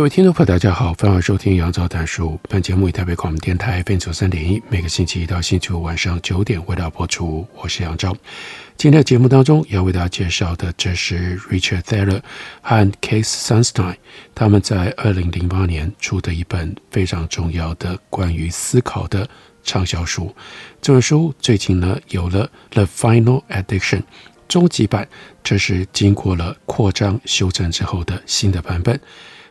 各位听众朋友，大家好，欢迎收听杨照谈书。本节目以台北广播电台 FM 九三点一，每个星期一到星期五晚上九点为大家播出。我是杨照。今天的节目当中要为大家介绍的，这是 Richard Thaler 和 Case Sunstein 他们在二零零八年出的一本非常重要的关于思考的畅销书。这本书最近呢有了 The Final Edition 终极版，这是经过了扩张修正之后的新的版本。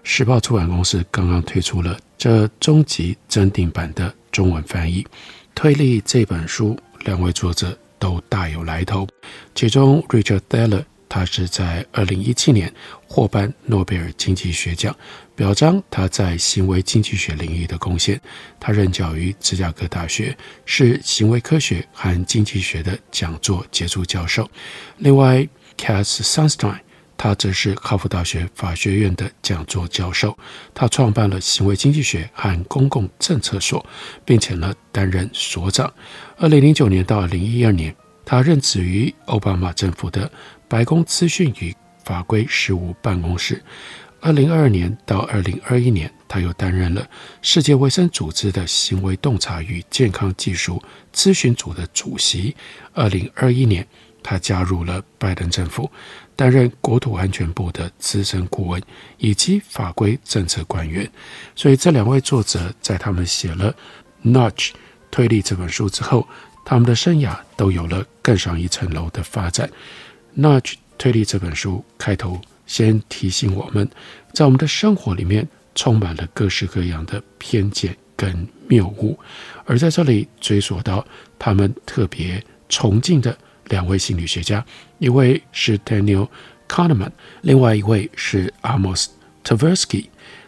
时报出版公司刚刚推出了这终极增订版的中文翻译。推理这本书，两位作者都大有来头。其中，Richard Thaler，他是在二零一七年获颁诺贝尔经济学奖，表彰他在行为经济学领域的贡献。他任教于芝加哥大学，是行为科学和经济学的讲座杰出教授。另外，Cass Sunstein。他则是哈佛大学法学院的讲座教授，他创办了行为经济学和公共政策所，并且呢担任所长。二零零九年到二零一二年，他任职于奥巴马政府的白宫资讯与法规事务办公室。二零二二年到二零二一年，他又担任了世界卫生组织的行为洞察与健康技术咨询组的主席。二零二一年，他加入了拜登政府。担任国土安全部的资深顾问以及法规政策官员，所以这两位作者在他们写了《Nudge 推力》这本书之后，他们的生涯都有了更上一层楼的发展。《Nudge 推力》这本书开头先提醒我们，在我们的生活里面充满了各式各样的偏见跟谬误，而在这里追溯到他们特别崇敬的。两位心理学家，一位是 Daniel Kahneman，另外一位是 Amos Tversky。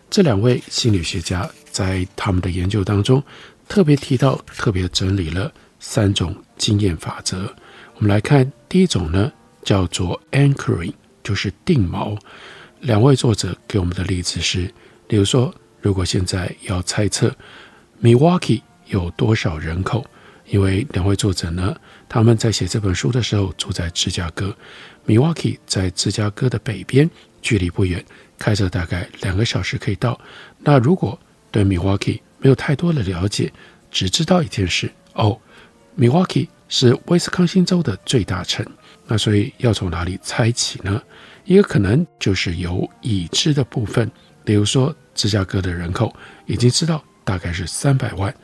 这两位心理学家在他们的研究当中，特别提到、特别整理了三种经验法则。我们来看第一种呢，叫做 Anchoring，就是定锚。两位作者给我们的例子是，例如说，如果现在要猜测 Milwaukee 有多少人口。因为两位作者呢，他们在写这本书的时候住在芝加哥，Milwaukee 在芝加哥的北边，距离不远，开车大概两个小时可以到。那如果对 Milwaukee 没有太多的了解，只知道一件事哦，Milwaukee 是威斯康星州的最大城。那所以要从哪里猜起呢？一个可能就是由已知的部分，比如说芝加哥的人口已经知道大概是三百万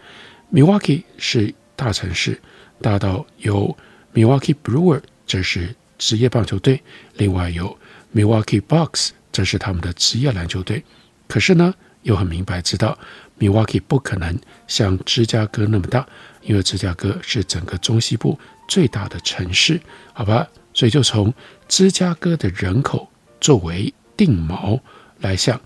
，Milwaukee 是。大城市大到有 Milwaukee Brewer，这是职业棒球队；另外有 Milwaukee Bucks，这是他们的职业篮球队。可是呢，又很明白知道 Milwaukee 不可能像芝加哥那么大，因为芝加哥是整个中西部最大的城市，好吧？所以就从芝加哥的人口作为定锚来想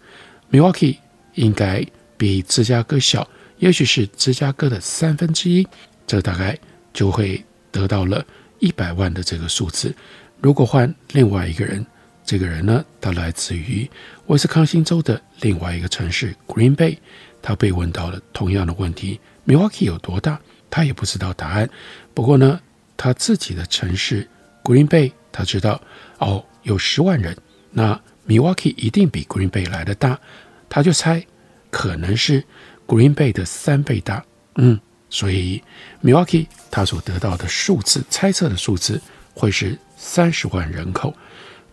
，Milwaukee 应该比芝加哥小，也许是芝加哥的三分之一。这大概就会得到了一百万的这个数字。如果换另外一个人，这个人呢，他来自于威斯康星州的另外一个城市 Green Bay，他被问到了同样的问题：Milwaukee 有多大？他也不知道答案。不过呢，他自己的城市 Green Bay，他知道哦，有十万人，那 Milwaukee 一定比 Green Bay 来的大。他就猜，可能是 Green Bay 的三倍大。嗯。所以，Milwaukee 他所得到的数字，猜测的数字会是三十万人口。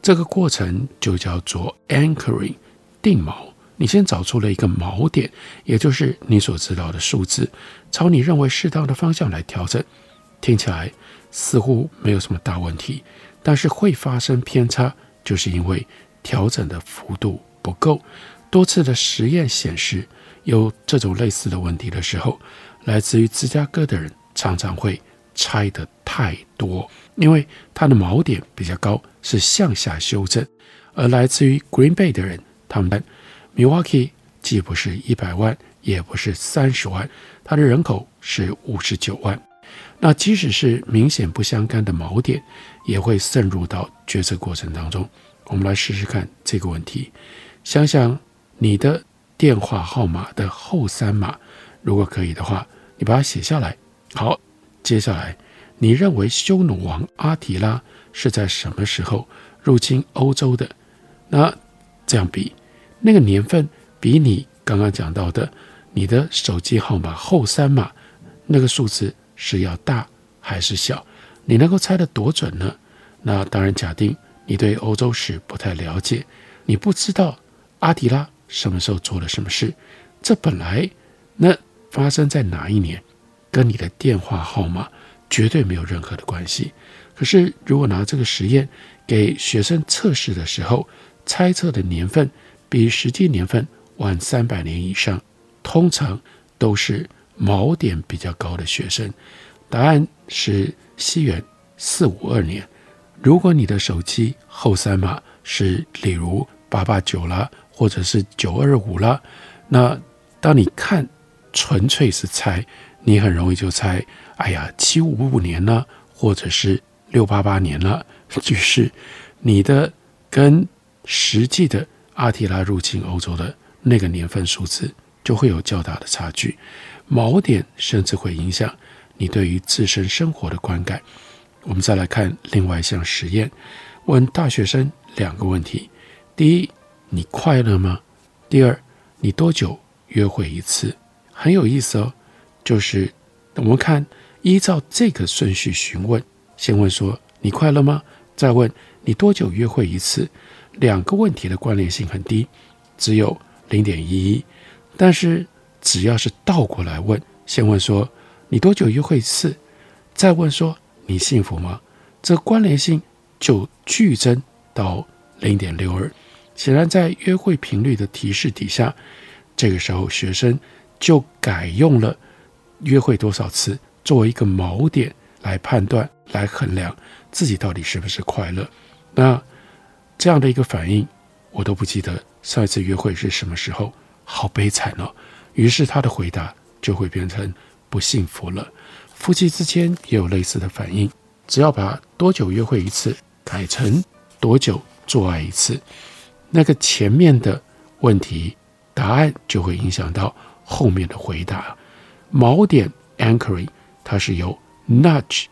这个过程就叫做 anchoring 定锚。你先找出了一个锚点，也就是你所知道的数字，朝你认为适当的方向来调整。听起来似乎没有什么大问题，但是会发生偏差，就是因为调整的幅度不够。多次的实验显示，有这种类似的问题的时候。来自于芝加哥的人常常会猜得太多，因为他的锚点比较高，是向下修正。而来自于 Green Bay 的人，他们 Milwaukee 既不是一百万，也不是三十万，他的人口是五十九万。那即使是明显不相干的锚点，也会渗入到决策过程当中。我们来试试看这个问题，想想你的电话号码的后三码，如果可以的话，你把它写下来。好，接下来你认为匈奴王阿提拉是在什么时候入侵欧洲的？那这样比，那个年份比你刚刚讲到的你的手机号码后三码那个数字是要大还是小？你能够猜得多准呢？那当然，假定你对欧洲史不太了解，你不知道阿提拉什么时候做了什么事。这本来那发生在哪一年，跟你的电话号码绝对没有任何的关系。可是如果拿这个实验给学生测试的时候，猜测的年份比实际年份晚三百年以上，通常都是锚点比较高的学生。答案是西元四五二年。如果你的手机后三码是例如八八九啦，或者是九二五啦，那当你看纯粹是猜，你很容易就猜，哎呀，七五五年了，或者是六八八年了。于是你的跟实际的阿提拉入侵欧洲的那个年份数字就会有较大的差距，锚点甚至会影响你对于自身生活的观感。我们再来看另外一项实验，问大学生两个问题：第一，你快乐吗？第二，你多久约会一次？很有意思哦，就是我们看依照这个顺序询问，先问说你快乐吗？再问你多久约会一次？两个问题的关联性很低，只有零点一一。但是只要是倒过来问，先问说你多久约会一次，再问说你幸福吗？这关联性就剧增到零点六二。显然，在约会频率的提示底下，这个时候学生就改用了约会多少次作为一个锚点来判断、来衡量自己到底是不是快乐。那。这样的一个反应，我都不记得上一次约会是什么时候，好悲惨哦。于是他的回答就会变成不幸福了。夫妻之间也有类似的反应，只要把多久约会一次改成多久做爱一次，那个前面的问题答案就会影响到后面的回答。锚点 anchoring 它是由 nudge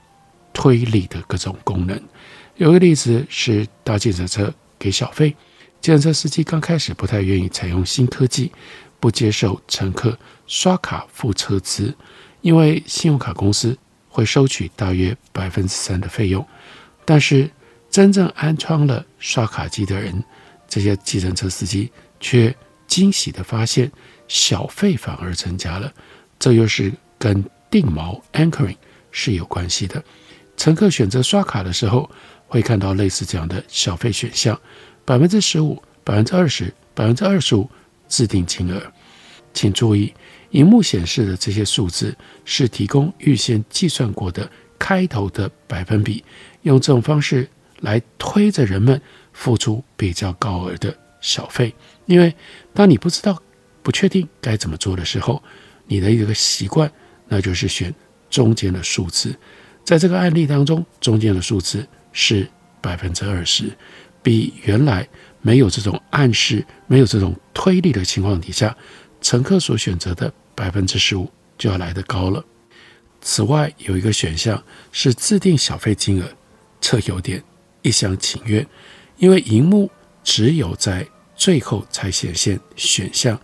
推力的各种功能。有个例子是搭计程车给小费，计程车司机刚开始不太愿意采用新科技，不接受乘客刷卡付车资，因为信用卡公司会收取大约百分之三的费用。但是真正安装了刷卡机的人，这些计程车司机却惊喜地发现，小费反而增加了。这又是跟定锚 （anchoring） 是有关系的。乘客选择刷卡的时候，会看到类似这样的小费选项：百分之十五、百分之二十、百分之二十五，自定金额。请注意，荧幕显示的这些数字是提供预先计算过的开头的百分比，用这种方式来推着人们付出比较高额的小费。因为当你不知道、不确定该怎么做的时候，你的一个习惯，那就是选中间的数字。在这个案例当中，中间的数字。是百分之二十，比原来没有这种暗示、没有这种推力的情况底下，乘客所选择的百分之十五就要来得高了。此外，有一个选项是自定小费金额，这有点一厢情愿，因为荧幕只有在最后才显现选项。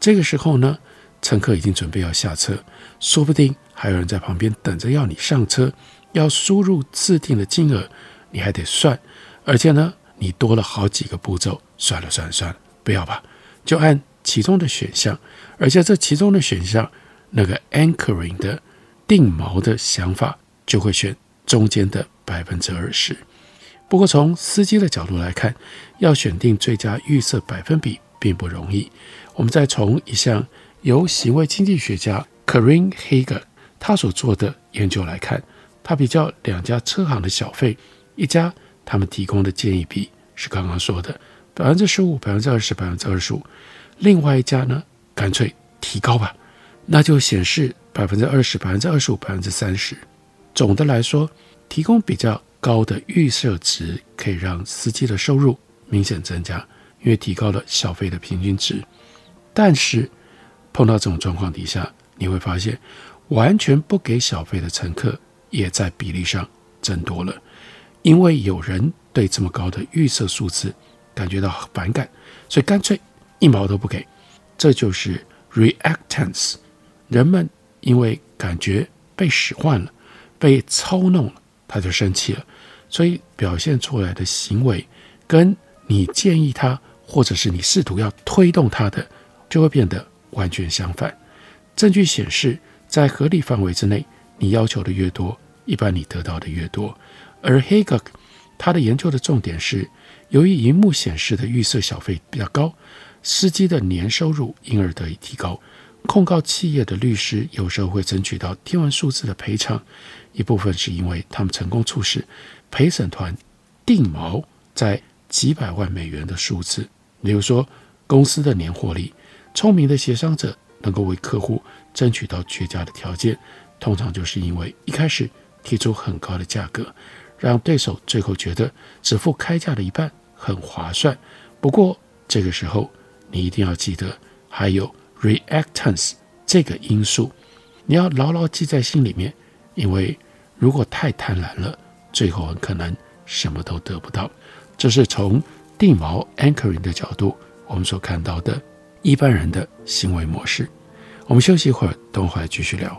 这个时候呢，乘客已经准备要下车，说不定还有人在旁边等着要你上车，要输入自定的金额。你还得算，而且呢，你多了好几个步骤。算了算了算了，不要吧，就按其中的选项。而且这其中的选项，那个 anchoring 的定锚的想法，就会选中间的百分之二十。不过从司机的角度来看，要选定最佳预设百分比并不容易。我们再从一项由行为经济学家 Karin Hager 他所做的研究来看，他比较两家车行的小费，一家他们提供的建议比是刚刚说的百分之十五、百分之二十、百分之二十五，另外一家呢，干脆提高吧，那就显示百分之二十、百分之二十五、百分之三十。总的来说，提供比较高的预设值，可以让司机的收入明显增加，因为提高了小费的平均值。但是碰到这种状况底下，你会发现，完全不给小费的乘客也在比例上增多了，因为有人对这么高的预设数字感觉到反感，所以干脆一毛都不给。这就是 reactance，人们因为感觉被使唤了。被操弄了，他就生气了，所以表现出来的行为跟你建议他，或者是你试图要推动他的，就会变得完全相反。证据显示，在合理范围之内，你要求的越多，一般你得到的越多。而 h a g e 他的研究的重点是，由于荧幕显示的预设小费比较高，司机的年收入因而得以提高。控告企业的律师有时候会争取到天文数字的赔偿。一部分是因为他们成功促使陪审团定锚在几百万美元的数字，比如说公司的年获利。聪明的协商者能够为客户争取到绝佳的条件，通常就是因为一开始提出很高的价格，让对手最后觉得只付开价的一半很划算。不过这个时候你一定要记得还有 reactance 这个因素，你要牢牢记在心里面，因为。如果太贪婪了，最后很可能什么都得不到。这是从地锚 （anchoring） 的角度，我们所看到的一般人的行为模式。我们休息一会儿，等会儿继续聊。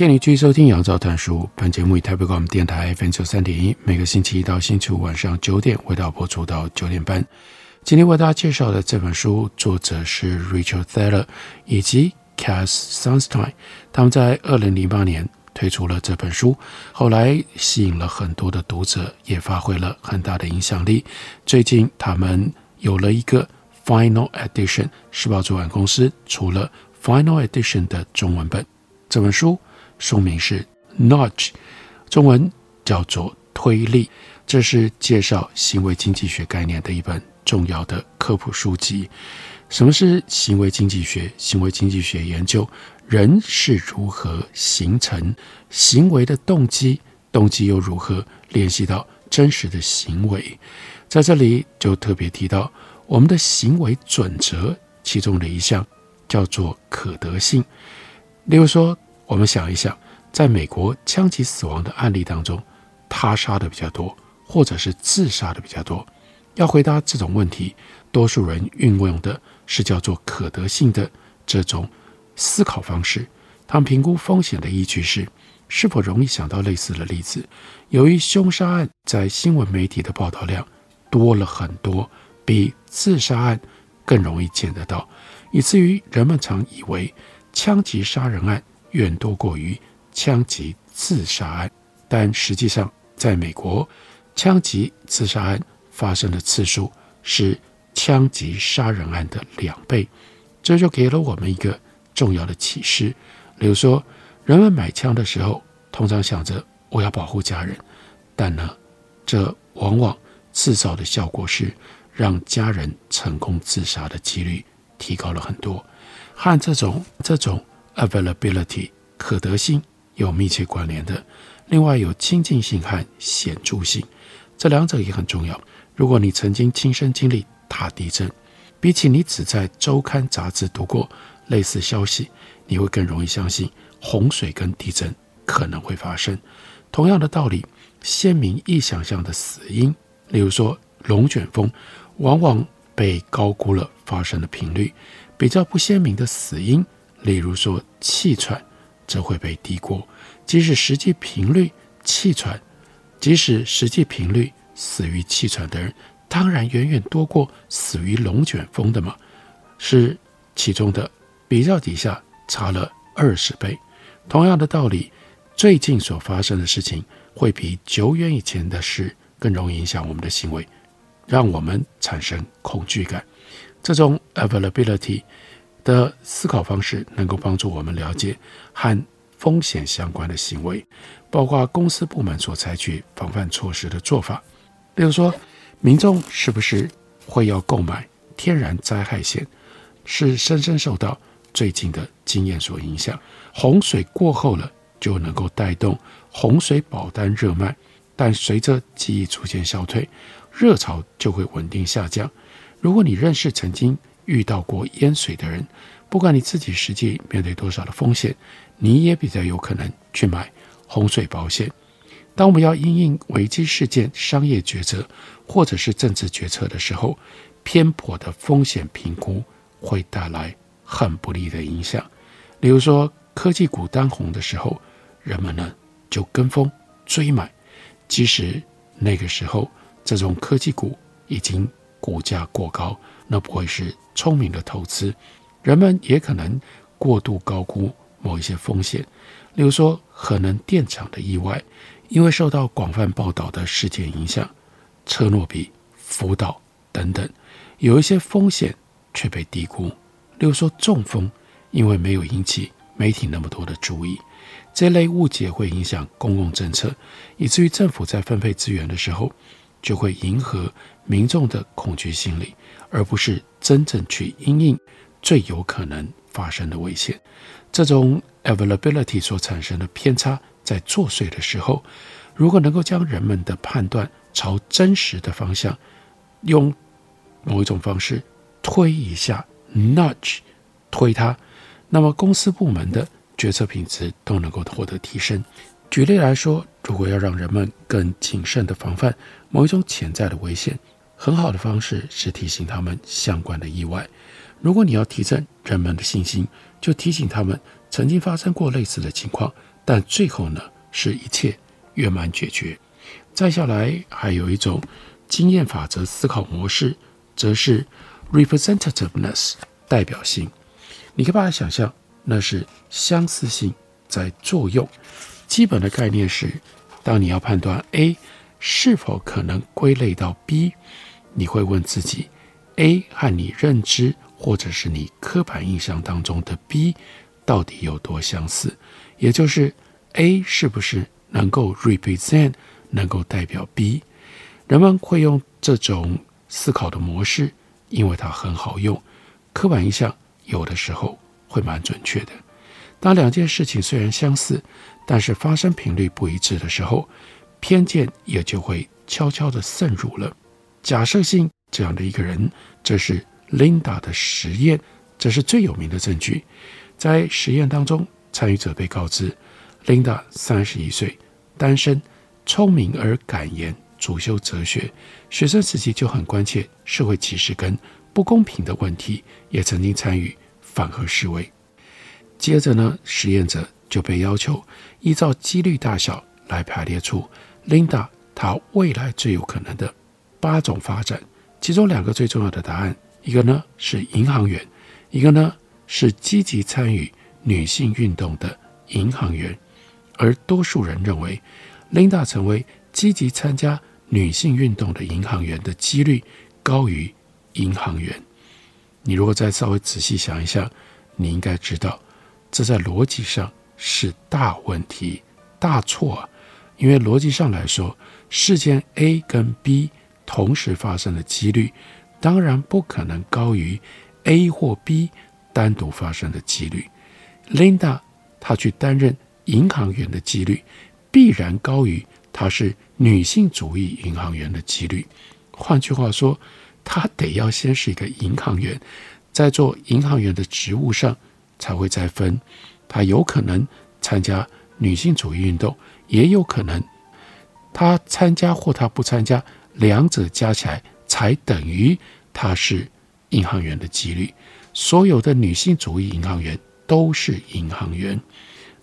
谢你继续收听《杨照谈书》。本节目以台北广播电台 FM 九三点一，每个星期一到星期五晚上九点为大家播出到九点半。今天为大家介绍的这本书，作者是 Rachel Thaler 以及 Cass Sunstein。他们在二零零八年推出了这本书，后来吸引了很多的读者，也发挥了很大的影响力。最近他们有了一个 Final Edition，时报出版公司出了 Final Edition 的中文本。这本书。书名是 Nudge，中文叫做推力。这是介绍行为经济学概念的一本重要的科普书籍。什么是行为经济学？行为经济学研究人是如何形成行为的动机，动机又如何联系到真实的行为。在这里就特别提到我们的行为准则，其中的一项叫做可得性。例如说。我们想一想，在美国枪击死亡的案例当中，他杀的比较多，或者是自杀的比较多。要回答这种问题，多数人运用的是叫做可得性的这种思考方式。他们评估风险的依据是是否容易想到类似的例子。由于凶杀案在新闻媒体的报道量多了很多，比自杀案更容易见得到，以至于人们常以为枪击杀人案远多过于枪击自杀案。但实际上，在美国，枪击自杀案发生的次数是枪击杀人案的两倍。这就给了我们一个重要的启示。比如说，人们买枪的时候，通常想着我要保护家人，但呢，这往往制造的效果是让家人成功自杀的几率提高了很多，和这种这种 availability 可得性有密切关联的。另外，有亲近性和显著性，这两者也很重要。如果你曾经亲身经历大地震，比起你只在周刊杂志读过类似消息。你会更容易相信洪水跟地震可能会发生。同样的道理，鲜明易想象的死因，例如说龙卷风，往往被高估了发生的频率；比较不鲜明的死因，例如说气喘，则会被低估。即使实际频率气喘，即使实际频率死于气喘的人，当然远远多过死于龙卷风的嘛。是其中的比较底下。差了二十倍。同样的道理，最近所发生的事情会比久远以前的事更容易影响我们的行为，让我们产生恐惧感。这种 availability 的思考方式能够帮助我们了解和风险相关的行为，包括公司部门所采取防范措施的做法。例如说，民众是不是会要购买天然灾害险，是深深受到。最近的经验所影响，洪水过后了就能够带动洪水保单热卖，但随着记忆逐渐消退，热潮就会稳定下降。如果你认识曾经遇到过淹水的人，不管你自己实际面对多少的风险，你也比较有可能去买洪水保险。当我们要因应危机事件、商业决策或者是政治决策的时候，偏颇的风险评估会带来。很不利的影响，例如说科技股当红的时候，人们呢就跟风追买，即使那个时候这种科技股已经股价过高，那不会是聪明的投资。人们也可能过度高估某一些风险，例如说可能电厂的意外，因为受到广泛报道的事件影响，车诺比、福岛等等，有一些风险却被低估。例如说中风，因为没有引起媒体那么多的注意，这类误解会影响公共政策，以至于政府在分配资源的时候，就会迎合民众的恐惧心理，而不是真正去因应最有可能发生的危险。这种 availability 所产生的偏差，在作祟的时候，如果能够将人们的判断朝真实的方向，用某一种方式推一下。Nudge 推它，那么公司部门的决策品质都能够获得提升。举例来说，如果要让人们更谨慎地防范某一种潜在的危险，很好的方式是提醒他们相关的意外。如果你要提振人们的信心，就提醒他们曾经发生过类似的情况，但最后呢，是一切圆满解决。再下来，还有一种经验法则思考模式，则是。Representativeness 代表性，你可以把它想象，那是相似性在作用。基本的概念是，当你要判断 A 是否可能归类到 B，你会问自己：A 和你认知或者是你刻板印象当中的 B 到底有多相似？也就是 A 是不是能够 represent，能够代表 B？人们会用这种思考的模式。因为它很好用，刻板印象有的时候会蛮准确的。当两件事情虽然相似，但是发生频率不一致的时候，偏见也就会悄悄地渗入了。假设性这样的一个人，这是 Linda 的实验，这是最有名的证据。在实验当中，参与者被告知，Linda 三十一岁，单身，聪明而敢言。主修哲学，学生时期就很关切社会歧视跟不公平的问题，也曾经参与反核示威。接着呢，实验者就被要求依照几率大小来排列出 Linda 她未来最有可能的八种发展，其中两个最重要的答案，一个呢是银行员，一个呢是积极参与女性运动的银行员。而多数人认为，Linda 成为积极参加女性运动的银行员的几率高于银行员。你如果再稍微仔细想一想，你应该知道，这在逻辑上是大问题、大错啊！因为逻辑上来说，事件 A 跟 B 同时发生的几率，当然不可能高于 A 或 B 单独发生的几率。Linda 她去担任银行员的几率，必然高于她是女性主义银行员的几率。换句话说，她得要先是一个银行员，在做银行员的职务上。才会再分，她有可能参加女性主义运动，也有可能她参加或她不参加，两者加起来才等于他是银行员的几率。所有的女性主义银行员都是银行员，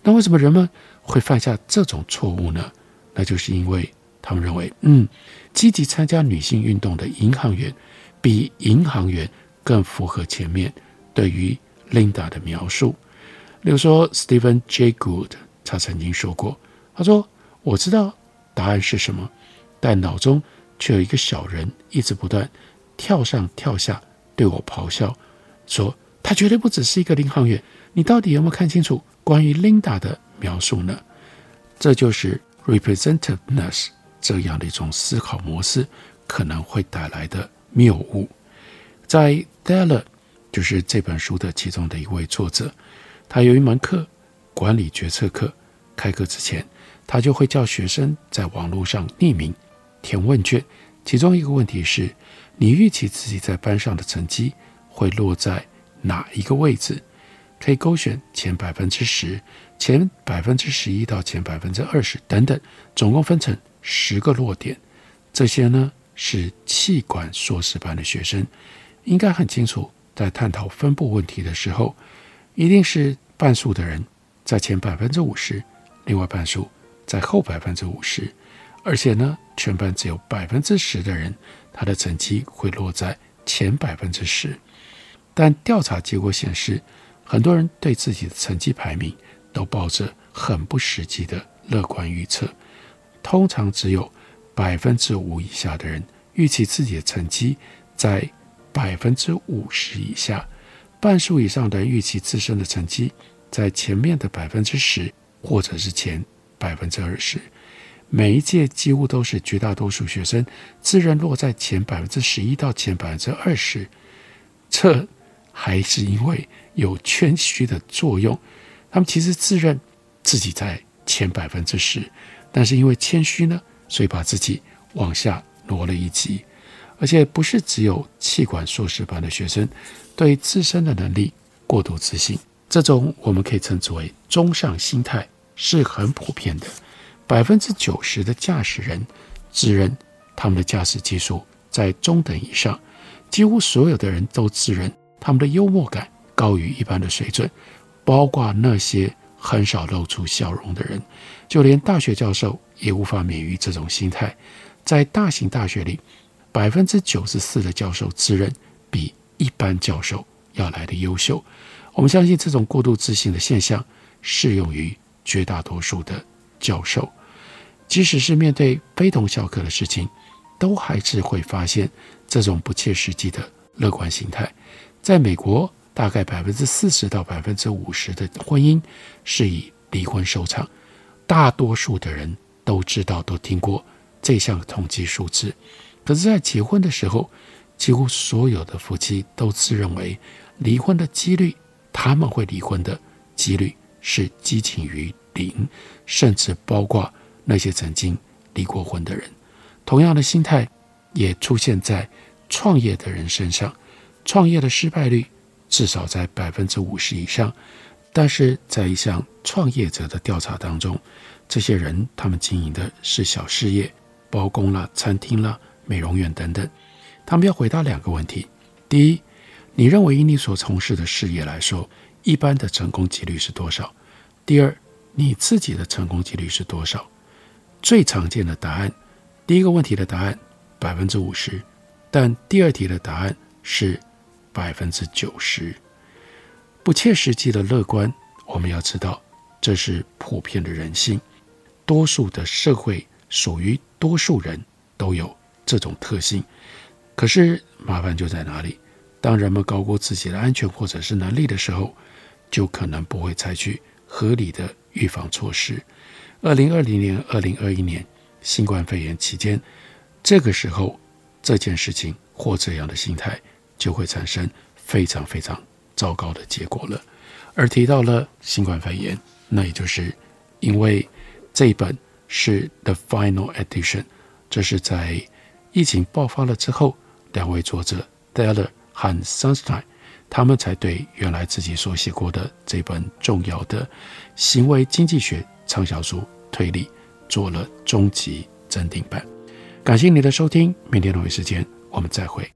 那为什么人们会犯下这种错误呢？那就是因为他们认为，嗯，积极参加女性运动的银行员比银行员更符合前面对于。Linda 的描述，例如说，Stephen J. Gould 他曾经说过：“他说我知道答案是什么，但脑中却有一个小人一直不断跳上跳下，对我咆哮，说他绝对不只是一个银行员。你到底有没有看清楚关于 Linda 的描述呢？”这就是 representativeness 这样的一种思考模式可能会带来的谬误，在 Della，就是这本书的其中的一位作者，他有一门课，管理决策课。开课之前，他就会叫学生在网络上匿名填问卷。其中一个问题是：你预期自己在班上的成绩会落在哪一个位置？可以勾选前百分之十、前百分之十一到前百分之二十等等，总共分成十个落点。这些呢是气管硕士班的学生，应该很清楚。在探讨分布问题的时候，一定是半数的人在前百分之五十，另外半数在后百分之五十，而且呢，全班只有百分之十的人，他的成绩会落在前百分之十。但调查结果显示，很多人对自己的成绩排名都抱着很不实际的乐观预测。通常只有百分之五以下的人预期自己的成绩在。百分之五十以下，半数以上的人预期自身的成绩在前面的百分之十，或者是前百分之二十。每一届几乎都是绝大多数学生自认落在前百分之十一到前百分之二十。这还是因为有谦虚的作用，他们其实自认自己在前百分之十，但是因为谦虚呢，所以把自己往下挪了一级。而且不是只有气管硕士班的学生对自身的能力过度自信，这种我们可以称之为中上心态是很普遍的。百分之九十的驾驶人自认他们的驾驶技术在中等以上，几乎所有的人都自认他们的幽默感高于一般的水准，包括那些很少露出笑容的人，就连大学教授也无法免于这种心态。在大型大学里。百分之九十四的教授自认比一般教授要来的优秀。我们相信这种过度自信的现象适用于绝大多数的教授，即使是面对非同小可的事情，都还是会发现这种不切实际的乐观心态。在美国，大概百分之四十到百分之五十的婚姻是以离婚收场。大多数的人都知道，都听过这项统计数字。可是，在结婚的时候，几乎所有的夫妻都自认为离婚的几率，他们会离婚的几率是接近于零，甚至包括那些曾经离过婚的人。同样的心态也出现在创业的人身上，创业的失败率至少在百分之五十以上。但是在一项创业者的调查当中，这些人他们经营的是小事业，包工了、餐厅了。美容院等等，他们要回答两个问题：第一，你认为以你所从事的事业来说，一般的成功几率是多少？第二，你自己的成功几率是多少？最常见的答案，第一个问题的答案百分之五十，但第二题的答案是百分之九十。不切实际的乐观，我们要知道，这是普遍的人性。多数的社会属于多数人都有这种特性。可是麻烦就在哪里？当人们高估自己的安全或者是能力的时候，就可能不会采取合理的预防措施。二零二零年、二零二一年新冠肺炎期间，这个时候这件事情或这样的心态就会产生非常非常糟糕的结果了。而提到了新冠肺炎，那也就是因为这一本是 The Final Edition，这是在疫情爆发了之后，两位作者 Thaler 和 Sunstein，他们才对原来自己所写过的这本重要的行为经济学畅销书推理做了终极增订版。感谢你的收听，明天同一时间我们再会。